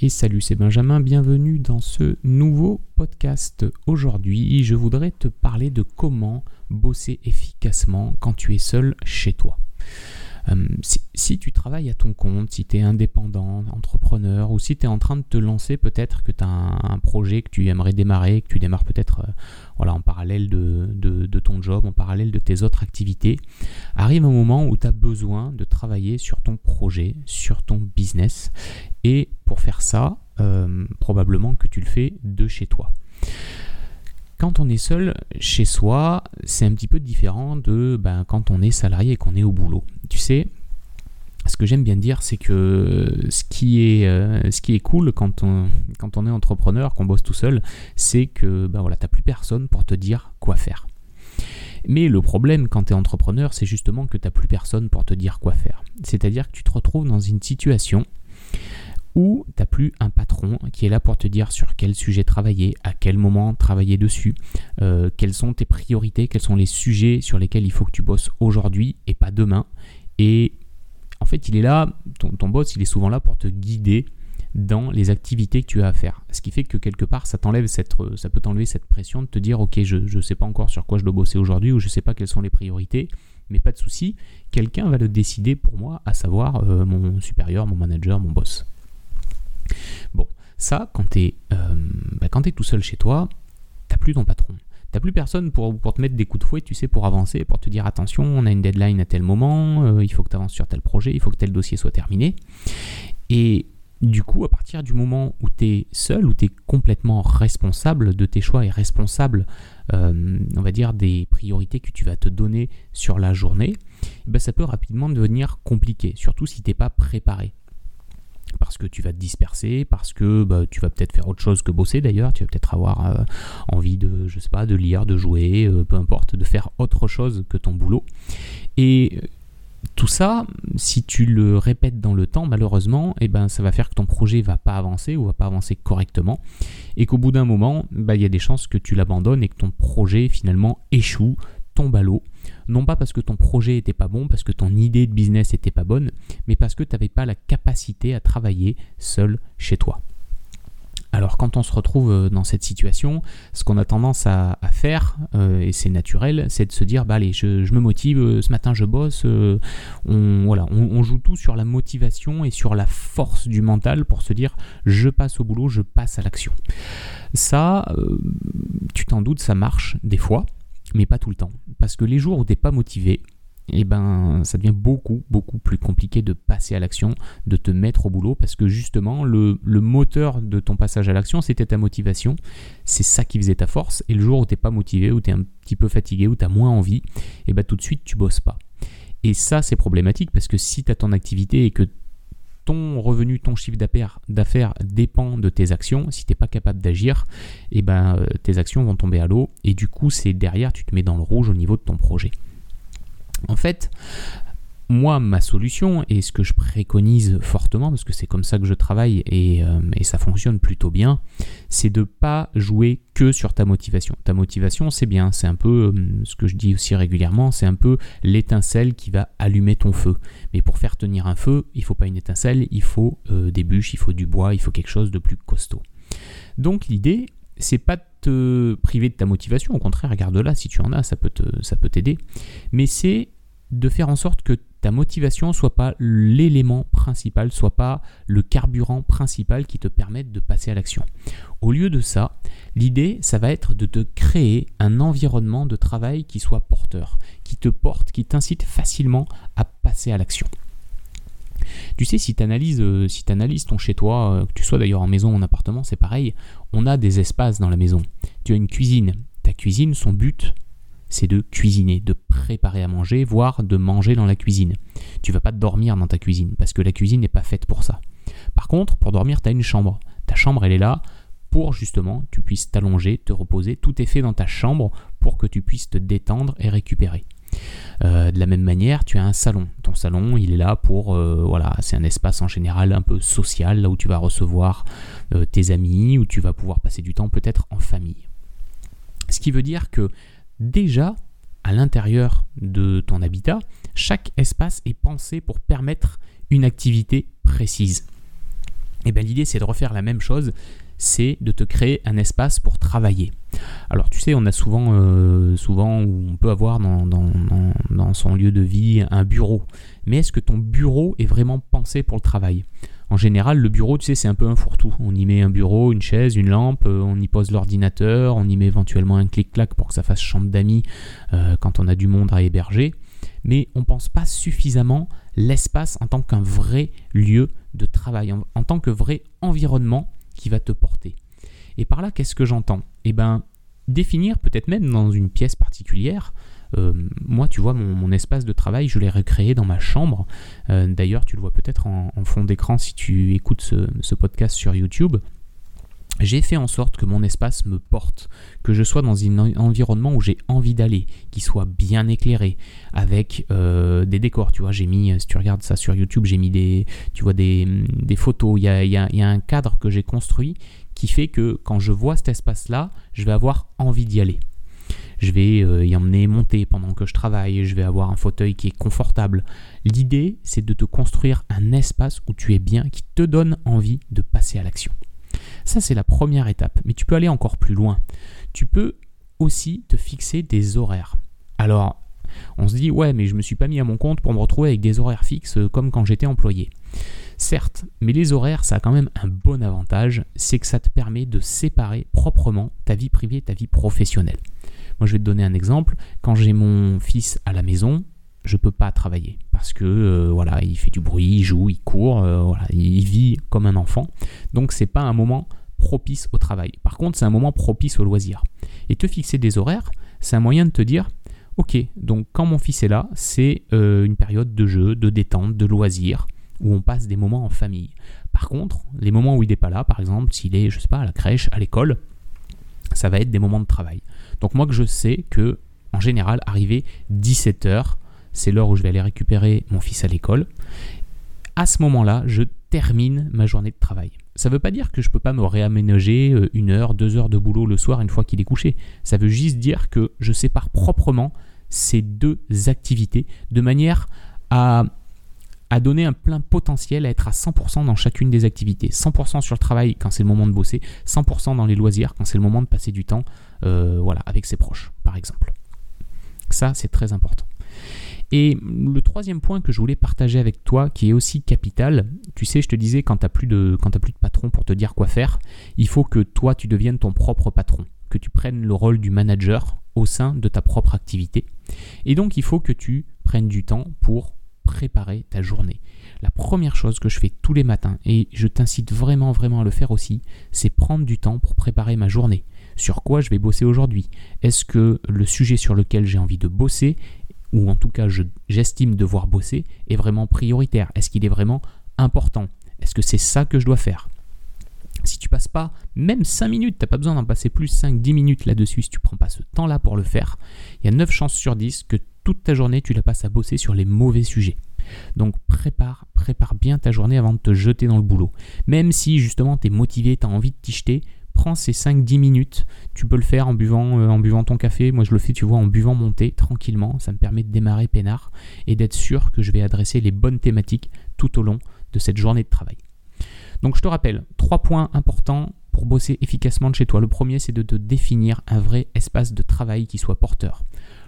Et salut, c'est Benjamin, bienvenue dans ce nouveau podcast. Aujourd'hui, je voudrais te parler de comment bosser efficacement quand tu es seul chez toi. Euh, si, tu travailles à ton compte, si tu es indépendant, entrepreneur, ou si tu es en train de te lancer, peut-être que tu as un, projet que tu aimerais démarrer, que tu démarres peut-être euh, voilà, en parallèle de, ton job, en parallèle de tes autres activités, arrive un moment où tu as besoin de travailler sur ton projet, sur ton business. Et pour faire ça, euh, probablement que tu le fais de chez toi quand on est seul chez soi, c'est un petit peu différent de ben, quand on est salarié et qu'on est au boulot. Tu sais, ce que j'aime bien dire, c'est que ce qui est, euh, cool quand on, est entrepreneur, qu'on bosse tout seul, c'est que ben voilà, tu n'as plus personne pour te dire quoi faire. Mais le problème quand tu es entrepreneur, c'est justement que tu n'as plus personne pour te dire quoi faire. C'est-à-dire que tu te retrouves dans une situation ou tu n'as plus un patron qui est là pour te dire sur quel sujet travailler, à quel moment travailler dessus, euh, quelles sont tes priorités, quels sont les sujets sur lesquels il faut que tu bosses aujourd'hui et pas demain. Et en fait, il est là, ton, boss, il est souvent là pour te guider dans les activités que tu as à faire. Ce qui fait que quelque part, ça t'enlève cette, ça peut t'enlever cette pression de te dire, ok, je ne sais pas encore sur quoi je dois bosser aujourd'hui ou je ne sais pas quelles sont les priorités, mais pas de souci, quelqu'un va le décider pour moi, à savoir euh, mon supérieur, mon manager, mon boss. Bon, ça, quand tu es, euh, bah, tout seul chez toi, t'as plus ton patron. T'as plus personne pour, pour, te mettre des coups de fouet, tu sais, pour avancer, pour te dire attention, on a une deadline à tel moment, euh, il faut que tu avances sur tel projet, il faut que tel dossier soit terminé. Et du coup, à partir du moment où tu es seul, où tu es complètement responsable de tes choix et responsable, euh, on va dire, des priorités que tu vas te donner sur la journée, bah, ça peut rapidement devenir compliqué, surtout si tu n'es pas préparé parce que tu vas te disperser, parce que bah, tu vas peut-être faire autre chose que bosser d'ailleurs, tu vas peut-être avoir euh, envie de, je sais pas, de lire, de jouer, euh, peu importe, de faire autre chose que ton boulot. Et euh, tout ça, si tu le répètes dans le temps, malheureusement, eh ben, ça va faire que ton projet va pas avancer ou va pas avancer correctement, et qu'au bout d'un moment, bah, il y a des chances que tu l'abandonnes et que ton projet finalement échoue, tombe à l'eau. Non pas parce que ton projet n'était pas bon, parce que ton idée de business n'était pas bonne, mais parce que tu n'avais pas la capacité à travailler seul chez toi. Alors quand on se retrouve euh, dans cette situation, ce qu'on a tendance à, faire, euh, et c'est naturel, c'est de se dire, bah allez, je, me motive, euh, ce matin je bosse, on, voilà, on, joue tout sur la motivation et sur la force du mental pour se dire, je passe au boulot, je passe à l'action. Ça, tu t'en doutes, ça marche des fois, mais pas tout le temps. Parce que les jours où tu n'es pas motivé, eh ben, ça devient beaucoup, beaucoup plus compliqué de passer à l'action, de te mettre au boulot, parce que justement, le, moteur de ton passage à l'action, c'était ta motivation. C'est ça qui faisait ta force. Et le jour où tu n'es pas motivé, où tu es un petit peu fatigué, où tu as moins envie, eh ben, tout de suite, tu bosses pas. Et ça, c'est problématique, parce que si tu as ton activité et que ton revenu, ton chiffre d'affaires dépend de tes actions. Si tu n'es pas capable d'agir, eh ben, euh, tes actions vont tomber à l'eau et du coup, c'est derrière, tu te mets dans le rouge au niveau de ton projet. En fait, moi, ma solution et ce que je préconise fortement, parce que c'est comme ça que je travaille et, euh, ça fonctionne plutôt bien, c'est de ne pas jouer que sur ta motivation. Ta motivation, c'est bien, c'est un peu euh, ce que je dis aussi régulièrement, c'est un peu l'étincelle qui va allumer ton feu. Mais pour faire tenir un feu, il ne faut pas une étincelle, il faut euh, des bûches, il faut du bois, il faut quelque chose de plus costaud. Donc l'idée, c'est pas de te priver de ta motivation, au contraire, regarde là si tu en as, ça peut t'aider, mais c'est de faire en sorte que ta motivation soit pas l'élément principal, soit pas le carburant principal qui te permette de passer à l'action. Au lieu de ça, l'idée, ça va être de te créer un environnement de travail qui soit porteur, qui te porte, qui t'incite facilement à passer à l'action. Tu sais, si tu analyses, euh, si analyses ton chez toi, euh, que tu sois d'ailleurs en maison ou en appartement, c'est pareil, on a des espaces dans la maison. Tu as une cuisine. Ta cuisine, son but, c'est de cuisiner, de préparer à manger, voire de manger dans la cuisine. Tu vas pas dormir dans ta cuisine, parce que la cuisine n'est pas faite pour ça. Par contre, pour dormir, tu as une chambre. Ta chambre, elle est là pour justement tu puisses t'allonger, te reposer. Tout est fait dans ta chambre pour que tu puisses te détendre et récupérer. Euh, de la même manière, tu as un salon. Ton salon, il est là pour, euh, voilà, c'est un espace en général un peu social, là où tu vas recevoir euh, tes amis, où tu vas pouvoir passer du temps peut-être en famille. Ce qui veut dire que déjà, à l'intérieur de ton habitat, chaque espace est pensé pour permettre une activité précise. Et bien l'idée c'est de refaire la même chose, c'est de te créer un espace pour travailler. Alors tu sais, on a souvent, euh, souvent on peut avoir dans, son lieu de vie un bureau. Mais est-ce que ton bureau est vraiment pensé pour le travail? En général, le bureau, tu sais, c'est un peu un fourre-tout. On y met un bureau, une chaise, une lampe, euh, on y pose l'ordinateur, on y met éventuellement un clic-clac pour que ça fasse chambre d'amis euh, quand on a du monde à héberger. Mais on ne pense pas suffisamment l'espace en tant qu'un vrai lieu de travail, en, tant que vrai environnement qui va te porter. Et par là, qu'est-ce que j'entends? Eh bien, définir peut-être même dans une pièce particulière euh, moi, tu vois, mon, espace de travail, je l'ai recréé dans ma chambre. Euh, d'ailleurs, tu le vois peut-être en, fond d'écran si tu écoutes ce, podcast sur YouTube j'ai fait en sorte que mon espace me porte, que je sois dans un environnement où j'ai envie d'aller, qui soit bien éclairé, avec euh, des décors. Tu vois, j'ai mis, si tu regardes ça sur YouTube, j'ai mis des, tu vois, des, photos. Il y a, y a, un cadre que j'ai construit qui fait que quand je vois cet espace-là, je vais avoir envie d'y aller je vais euh, y emmener monter pendant que je travaille, je vais avoir un fauteuil qui est confortable. L'idée, c'est de te construire un espace où tu es bien, qui te donne envie de passer à l'action. Ça, c'est la première étape, mais tu peux aller encore plus loin. Tu peux aussi te fixer des horaires. Alors, on se dit, ouais, mais je me suis pas mis à mon compte pour me retrouver avec des horaires fixes euh, comme quand j'étais employé. Certes, mais les horaires, ça a quand même un bon avantage, c'est que ça te permet de séparer proprement ta vie privée et ta vie professionnelle. Moi, je vais te donner un exemple. Quand j'ai mon fils à la maison, je ne peux pas travailler parce que euh, voilà, il fait du bruit, il joue, il court, euh, voilà, il vit comme un enfant. Donc c'est pas un moment propice au travail. Par contre, c'est un moment propice au loisir. Et te fixer des horaires, c'est un moyen de te dire OK, donc quand mon fils est là, c'est euh, une période de jeu, de détente, de loisir où on passe des moments en famille. Par contre, les moments où il n'est pas là, par exemple, s'il est, je sais pas, à la crèche, à l'école, ça va être des moments de travail. Donc moi que je sais que en général arrivé 17h, c'est l'heure où je vais aller récupérer mon fils à l'école. À ce moment-là, je termine ma journée de travail. Ça ne veut pas dire que je ne peux pas me réaménager euh, une heure, deux heures de boulot le soir une fois qu'il est couché. Ça veut juste dire que je sépare proprement ces deux activités de manière à à donner un plein potentiel, à être à 100% dans chacune des activités. 100% sur le travail quand c'est le moment de bosser, 100% dans les loisirs quand c'est le moment de passer du temps euh, voilà, avec ses proches, par exemple. Ça, c'est très important. Et le troisième point que je voulais partager avec toi, qui est aussi capital, tu sais, je te disais, quand tu n'as plus, de, plus de patron pour te dire quoi faire, il faut que toi, tu deviennes ton propre patron, que tu prennes le rôle du manager au sein de ta propre activité. Et donc, il faut que tu prennes du temps pour préparer ta journée. La première chose que je fais tous les matins, et je t'incite vraiment vraiment à le faire aussi, c'est prendre du temps pour préparer ma journée. Sur quoi je vais bosser aujourd'hui? Est-ce que le sujet sur lequel j'ai envie de bosser, ou en tout cas j'estime devoir bosser, est vraiment prioritaire? Est-ce qu'il est vraiment important? Est-ce que c'est ça que je dois faire? Si tu passes pas même 5 minutes, tu n'as pas besoin d'en passer plus 5-10 minutes là-dessus, si tu prends pas ce temps-là pour le faire, il y a 9 chances sur 10 que toute ta journée, tu la passes à bosser sur les mauvais sujets. Donc prépare, prépare bien ta journée avant de te jeter dans le boulot. Même si justement tu es motivé, tu as envie de t'y jeter, prends ces 5-10 minutes. Tu peux le faire en buvant, euh, en buvant ton café. Moi je le fais, tu vois, en buvant mon thé tranquillement. Ça me permet de démarrer peinard et d'être sûr que je vais adresser les bonnes thématiques tout au long de cette journée de travail. Donc je te rappelle, trois points importants pour bosser efficacement de chez toi. Le premier, c'est de te définir un vrai espace de travail qui soit porteur.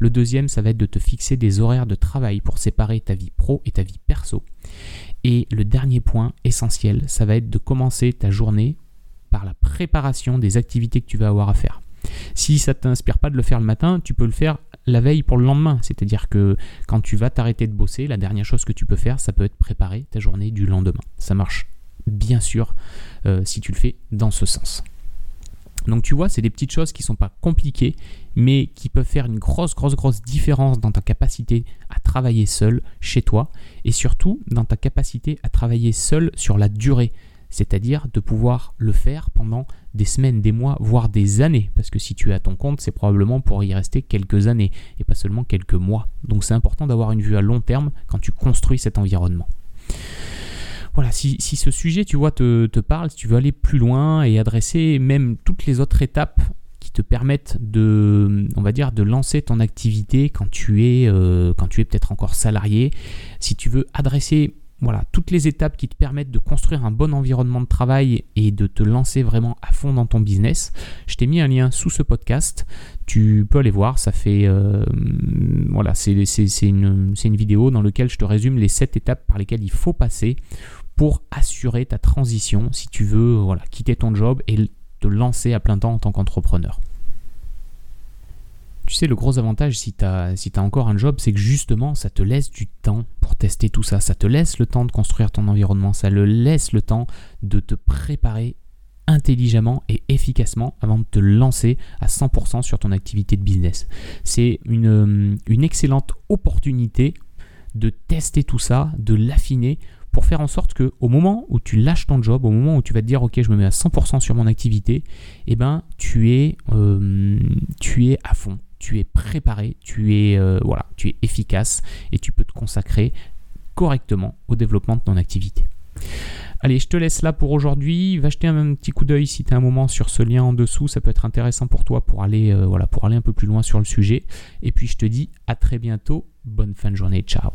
Le deuxième, ça va être de te fixer des horaires de travail pour séparer ta vie pro et ta vie perso. Et le dernier point essentiel, ça va être de commencer ta journée par la préparation des activités que tu vas avoir à faire. Si ça ne t'inspire pas de le faire le matin, tu peux le faire la veille pour le lendemain. C'est-à-dire que quand tu vas t'arrêter de bosser, la dernière chose que tu peux faire, ça peut être préparer ta journée du lendemain. Ça marche bien sûr euh, si tu le fais dans ce sens. Donc tu vois, c'est des petites choses qui ne sont pas compliquées, mais qui peuvent faire une grosse, grosse, grosse différence dans ta capacité à travailler seul chez toi, et surtout dans ta capacité à travailler seul sur la durée, c'est-à-dire de pouvoir le faire pendant des semaines, des mois, voire des années, parce que si tu es à ton compte, c'est probablement pour y rester quelques années, et pas seulement quelques mois. Donc c'est important d'avoir une vue à long terme quand tu construis cet environnement voilà, si, ce sujet, tu vois, te, parle, si tu veux aller plus loin et adresser même toutes les autres étapes qui te permettent de, on va dire, de lancer ton activité quand tu es, euh, quand tu es peut-être encore salarié, si tu veux adresser voilà, toutes les étapes qui te permettent de construire un bon environnement de travail et de te lancer vraiment à fond dans ton business. Je t'ai mis un lien sous ce podcast. Tu peux aller voir. Ça fait. Euh, voilà, c'est une, une, vidéo dans laquelle je te résume les 7 étapes par lesquelles il faut passer pour assurer ta transition si tu veux voilà, quitter ton job et te lancer à plein temps en tant qu'entrepreneur. Tu sais, le gros avantage si tu as, si encore un job, c'est que justement, ça te laisse du temps pour tester tout ça. Ça te laisse le temps de construire ton environnement. Ça le laisse le temps de te préparer intelligemment et efficacement avant de te lancer à 100% sur ton activité de business. C'est une, une excellente opportunité de tester tout ça, de l'affiner pour faire en sorte que au moment où tu lâches ton job, au moment où tu vas te dire ok je me mets à 100% sur mon activité, eh ben tu es, euh, tu es à fond, tu es préparé, tu es, euh, voilà, tu es efficace et tu peux te consacrer correctement au développement de ton activité. Allez, je te laisse là pour aujourd'hui. Va jeter un petit coup d'œil si tu as un moment sur ce lien en dessous. Ça peut être intéressant pour toi pour aller, euh, voilà, pour aller un peu plus loin sur le sujet. Et puis je te dis à très bientôt. Bonne fin de journée. Ciao.